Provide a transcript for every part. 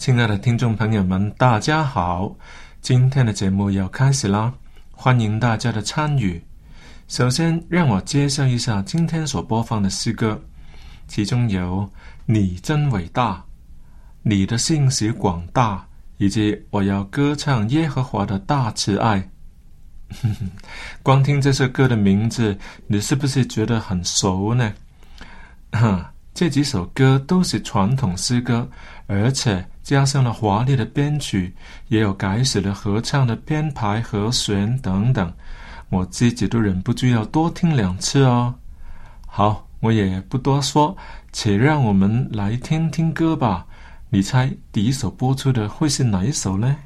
亲爱的听众朋友们，大家好！今天的节目要开始啦，欢迎大家的参与。首先，让我介绍一下今天所播放的诗歌，其中有“你真伟大”、“你的信息广大”，以及“我要歌唱耶和华的大慈爱”。光听这首歌的名字，你是不是觉得很熟呢？哈，这几首歌都是传统诗歌，而且加上了华丽的编曲，也有改写了合唱的编排、和弦等等。我自己都忍不住要多听两次哦。好，我也不多说，且让我们来听听歌吧。你猜第一首播出的会是哪一首呢？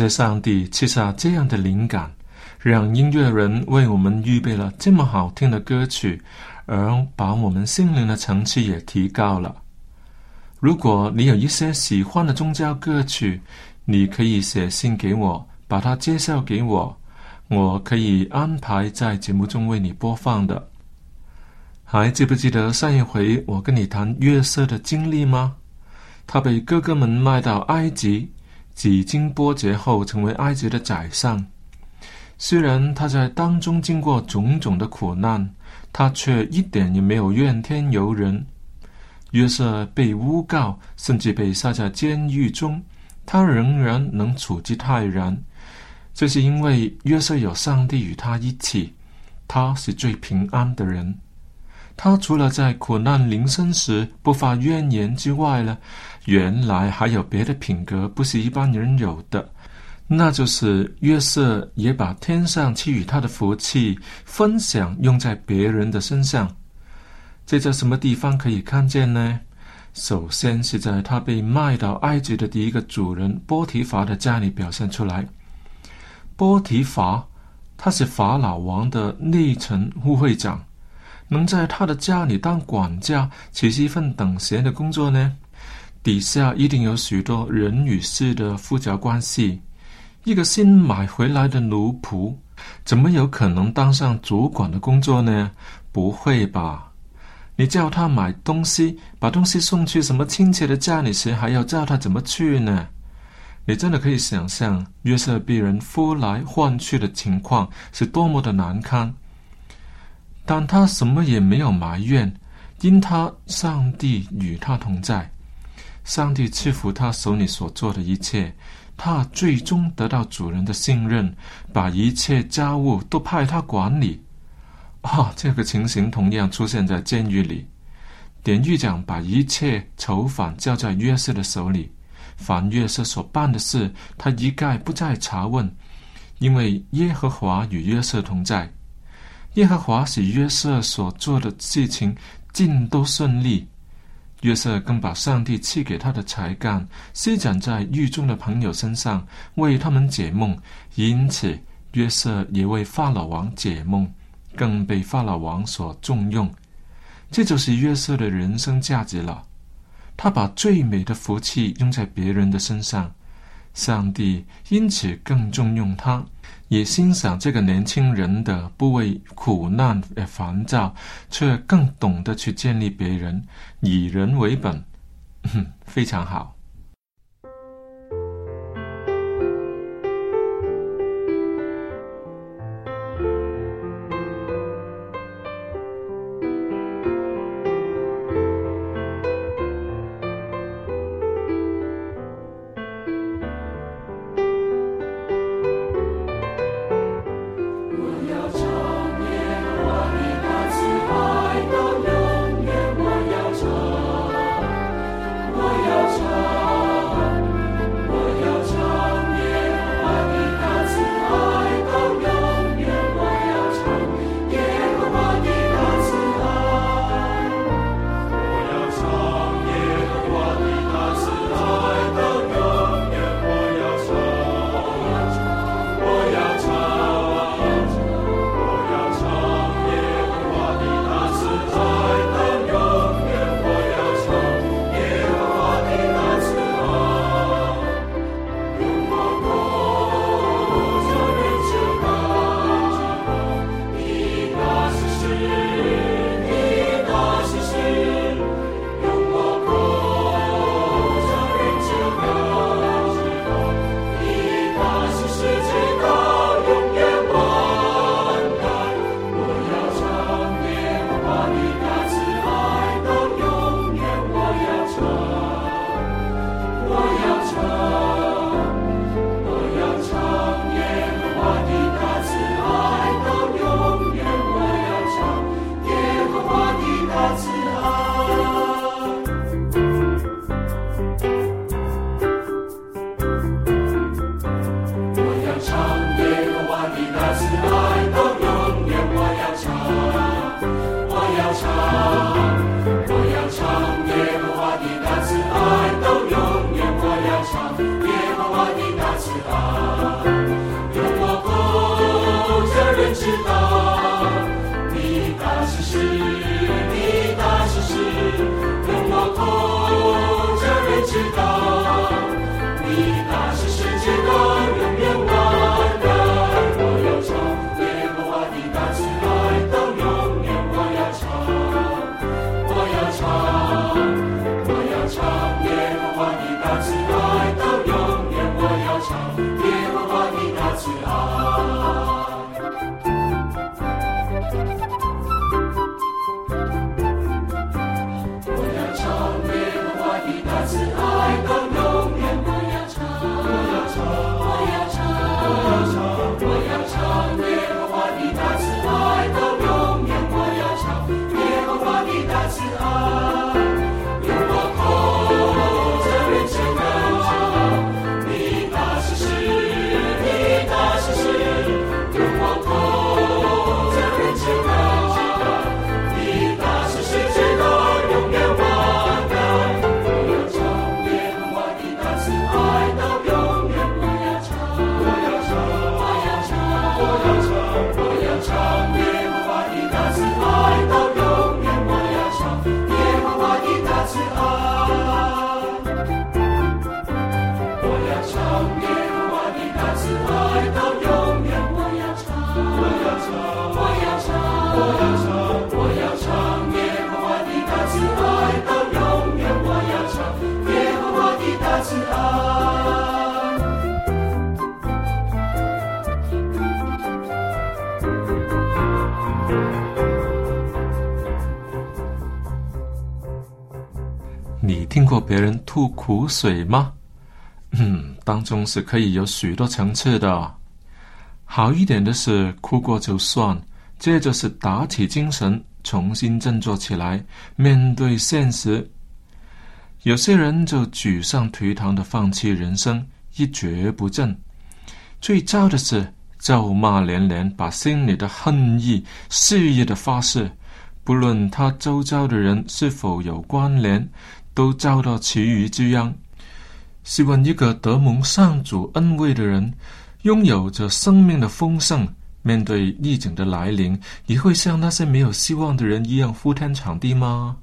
谢上帝赐下这样的灵感，让音乐人为我们预备了这么好听的歌曲，而把我们心灵的层次也提高了。如果你有一些喜欢的宗教歌曲，你可以写信给我，把它介绍给我，我可以安排在节目中为你播放的。还记不记得上一回我跟你谈约瑟的经历吗？他被哥哥们卖到埃及，几经波折后成为埃及的宰相。虽然他在当中经过种种的苦难，他却一点也没有怨天尤人。约瑟被诬告，甚至被杀在监狱中，他仍然能处之泰然。这是因为约瑟有上帝与他一起，他是最平安的人。他除了在苦难临身时不发怨言之外呢，原来还有别的品格，不是一般人有的，那就是约瑟也把天上赐予他的福气分享用在别人的身上。这在什么地方可以看见呢？首先是在他被卖到埃及的第一个主人波提法的家里表现出来。波提法他是法老王的内臣护会长，能在他的家里当管家，岂是一份等闲的工作呢？底下一定有许多人与事的复杂关系。一个新买回来的奴仆，怎么有可能当上主管的工作呢？不会吧？你叫他买东西，把东西送去什么亲戚的家里时，还要叫他怎么去呢？你真的可以想象约瑟被人呼来唤去的情况是多么的难堪。但他什么也没有埋怨，因他上帝与他同在，上帝赐福他手里所做的一切，他最终得到主人的信任，把一切家务都派他管理。啊，这个情形同样出现在监狱里。典狱长把一切囚犯交在约瑟的手里，凡约瑟所办的事，他一概不再查问，因为耶和华与约瑟同在。耶和华使约瑟所做的事情尽都顺利。约瑟更把上帝赐给他的才干施展在狱中的朋友身上，为他们解梦。因此，约瑟也为法老王解梦。更被法老王所重用，这就是约瑟的人生价值了。他把最美的福气用在别人的身上，上帝因此更重用他，也欣赏这个年轻人的不为苦难而烦躁，却更懂得去建立别人，以人为本，非常好。我要唱，我要唱，别哭你听过别人吐苦水吗？嗯，当中是可以有许多层次的。好一点的是哭过就算，接着是打起精神，重新振作起来，面对现实。有些人就沮丧颓唐的放弃人生，一蹶不振。最糟的是咒骂连连，把心里的恨意肆意的发泄，不论他周遭的人是否有关联，都遭到其余之殃。试问一个得蒙上主恩惠的人，拥有着生命的丰盛，面对逆境的来临，你会像那些没有希望的人一样呼天抢地吗？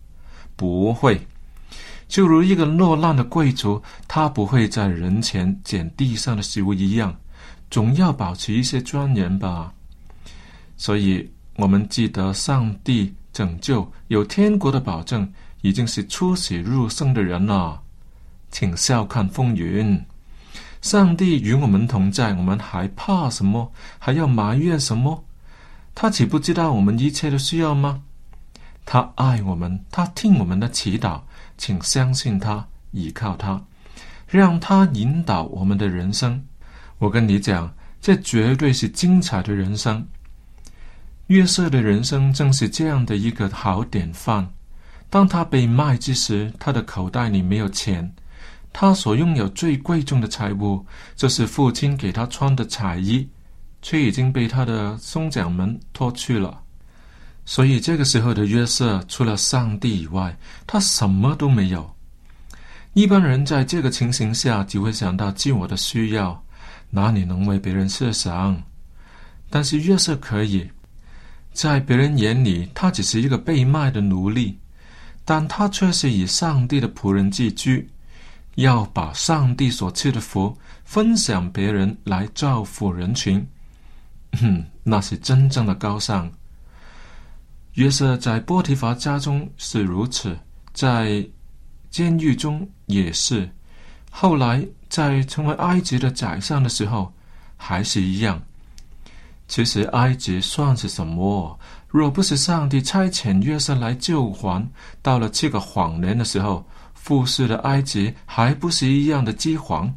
不会。就如一个落难的贵族，他不会在人前捡地上的食物一样，总要保持一些尊严吧。所以，我们记得上帝拯救有天国的保证，已经是出喜入生的人了。请笑看风云，上帝与我们同在，我们还怕什么？还要埋怨什么？他岂不知道我们一切的需要吗？他爱我们，他听我们的祈祷。请相信他，依靠他，让他引导我们的人生。我跟你讲，这绝对是精彩的人生。约瑟的人生正是这样的一个好典范。当他被卖之时，他的口袋里没有钱，他所拥有最贵重的财物，就是父亲给他穿的彩衣，却已经被他的兄长们脱去了。所以这个时候的约瑟，除了上帝以外，他什么都没有。一般人在这个情形下，只会想到自我的需要，哪里能为别人设想？但是约瑟可以，在别人眼里，他只是一个被卖的奴隶，但他却是以上帝的仆人自居，要把上帝所赐的福分享别人，来造福人群。哼，那是真正的高尚。约瑟在波提乏家中是如此，在监狱中也是，后来在成为埃及的宰相的时候还是一样。其实埃及算是什么？若不是上帝差遣约瑟来救还，到了七个谎言的时候，复世的埃及还不是一样的饥荒。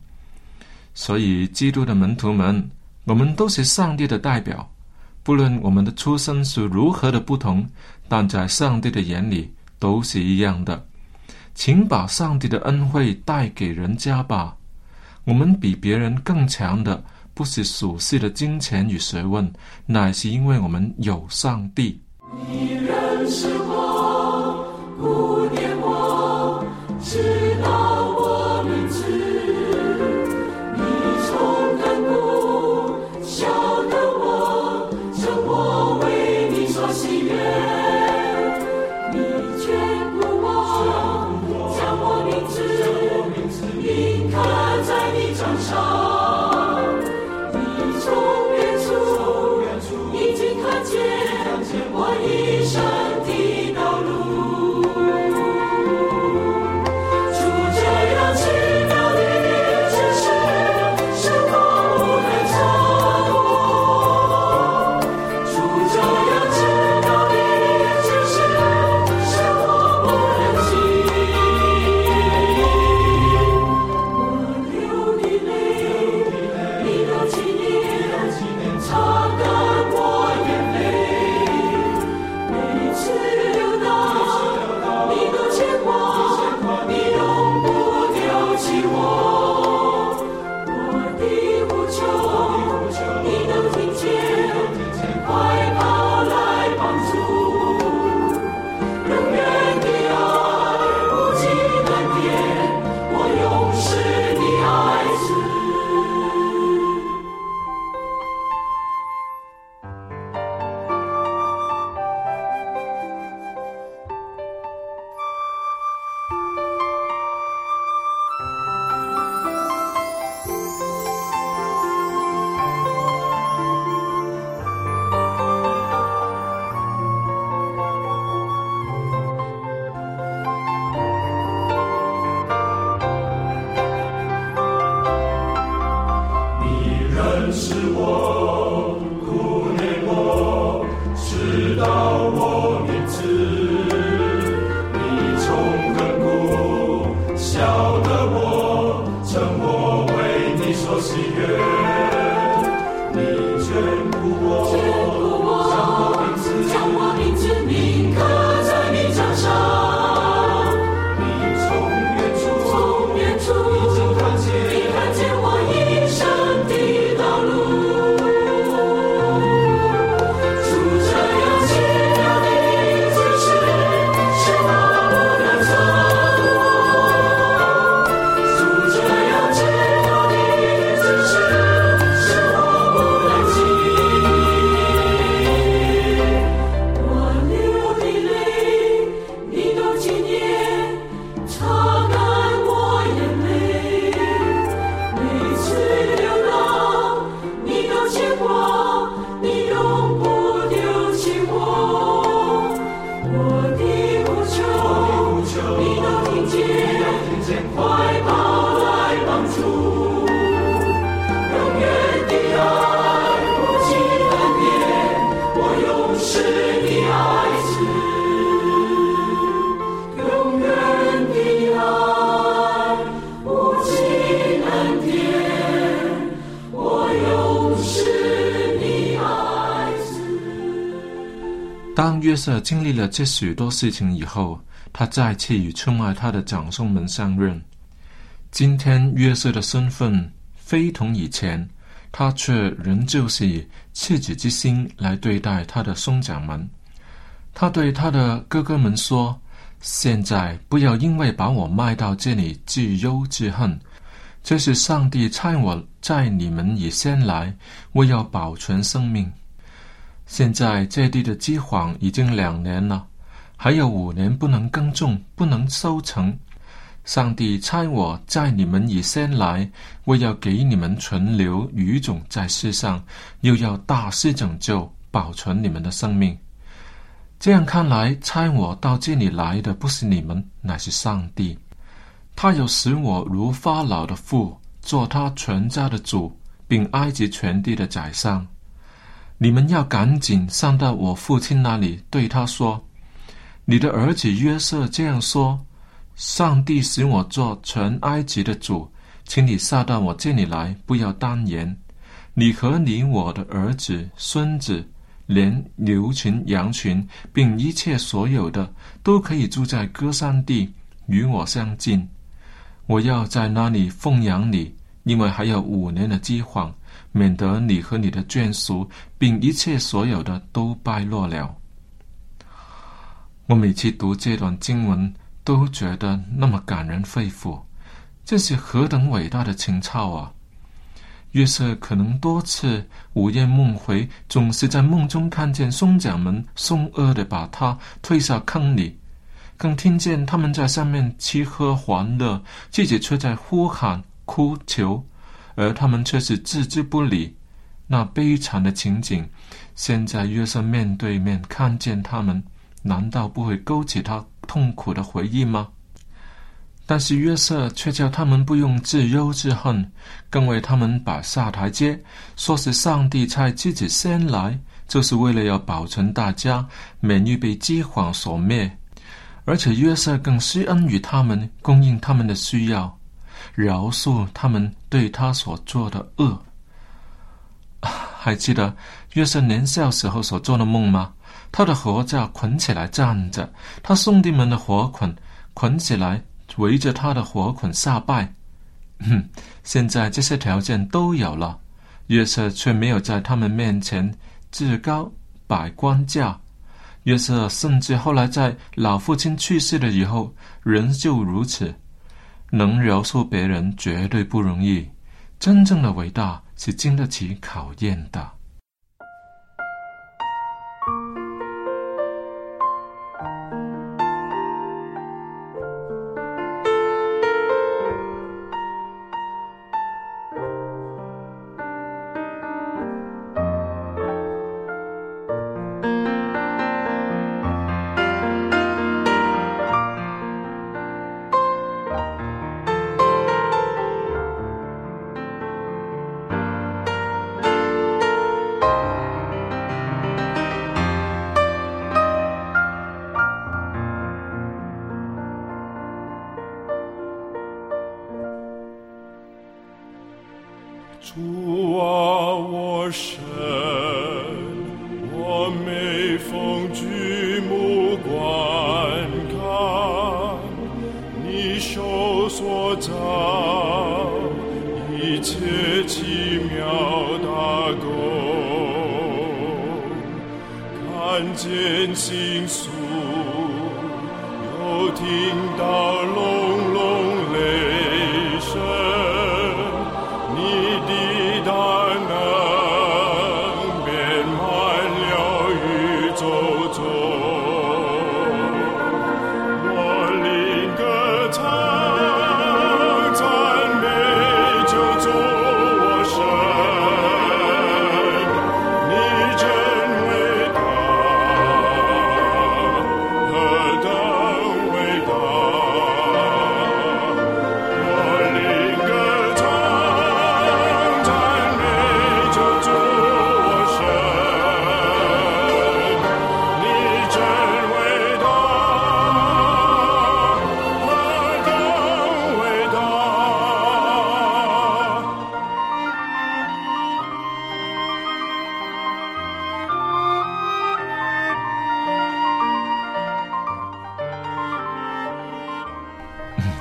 所以，基督的门徒们，我们都是上帝的代表。不论我们的出身是如何的不同，但在上帝的眼里都是一样的。请把上帝的恩惠带给人家吧。我们比别人更强的，不是属世的金钱与学问，乃是因为我们有上帝。上，约瑟经历了这许多事情以后，他再次与出卖他的长兄们相认。今天约瑟的身份非同以前，他却仍旧是以赤子之心来对待他的兄长们。他对他的哥哥们说：“现在不要因为把我卖到这里自忧自恨，这是上帝差我在你们以先来，为要保存生命。现在这地的饥荒已经两年了，还有五年不能耕种，不能收成。上帝差我在你们以先来，为要给你们存留余种在世上，又要大施拯救，保存你们的生命。这样看来，差我到这里来的不是你们，乃是上帝。他有使我如法老的父，做他全家的主，并埃及全地的宰相。你们要赶紧上到我父亲那里，对他说：“你的儿子约瑟这样说：上帝使我做全埃及的主，请你下到我这里来，不要单言。你和你我的儿子、孙子，连牛群、羊群，并一切所有的，都可以住在歌山地，与我相近。我要在那里奉养你，因为还有五年的饥荒。”免得你和你的眷属，并一切所有的都败落了。我每次读这段经文，都觉得那么感人肺腑，这是何等伟大的情操啊！约瑟可能多次午夜梦回，总是在梦中看见兄长们凶恶的把他推下坑里，更听见他们在上面吃喝玩乐，自己却在呼喊哭求。而他们却是置之不理。那悲惨的情景，现在约瑟面对面看见他们，难道不会勾起他痛苦的回忆吗？但是约瑟却叫他们不用自忧自恨，更为他们摆下台阶，说是上帝差自己先来，就是为了要保存大家，免于被饥荒所灭。而且约瑟更施恩于他们，供应他们的需要，饶恕他们对他所做的恶。还记得约瑟年少时候所做的梦吗？他的禾架捆起来站着，他兄弟们的火捆捆起来围着他的火捆下拜。哼，现在这些条件都有了，约瑟却没有在他们面前自高摆官架。约瑟甚至后来在老父亲去世了以后，仍旧如此。能饶恕别人绝对不容易，真正的伟大是经得起考验的。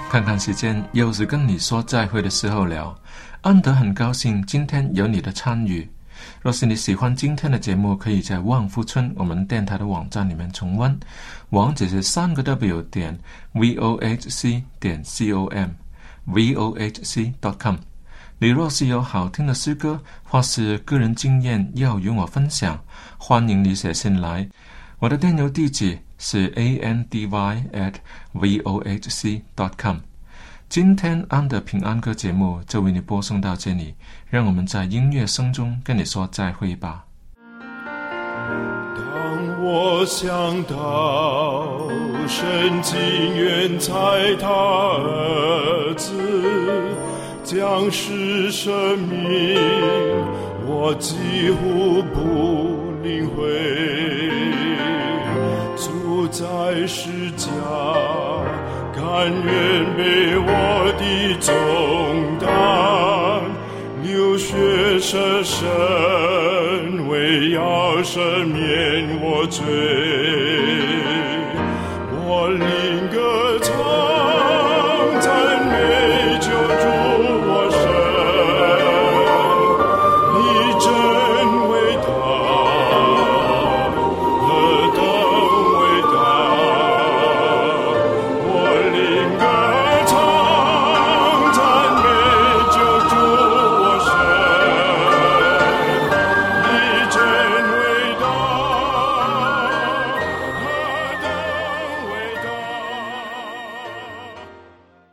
看看时间，又是跟你说再会的时候了。安德很高兴今天有你的参与。若是你喜欢今天的节目，可以在旺夫村我们电台的网站里面重温，网址是三个 W 点 V O H C 点 C O M V O H C dot com。你若是有好听的诗歌或是个人经验要与我分享，欢迎你写信来。我的电邮地址是 a n d y at v o h c dot com。今天安的平安歌节目就为你播送到这里，让我们在音乐声中跟你说再会吧。当我想到神情愿在他儿子将是生命，我几乎不领会。在世家，甘愿被我的重担。流血舍身，为要赦免我罪。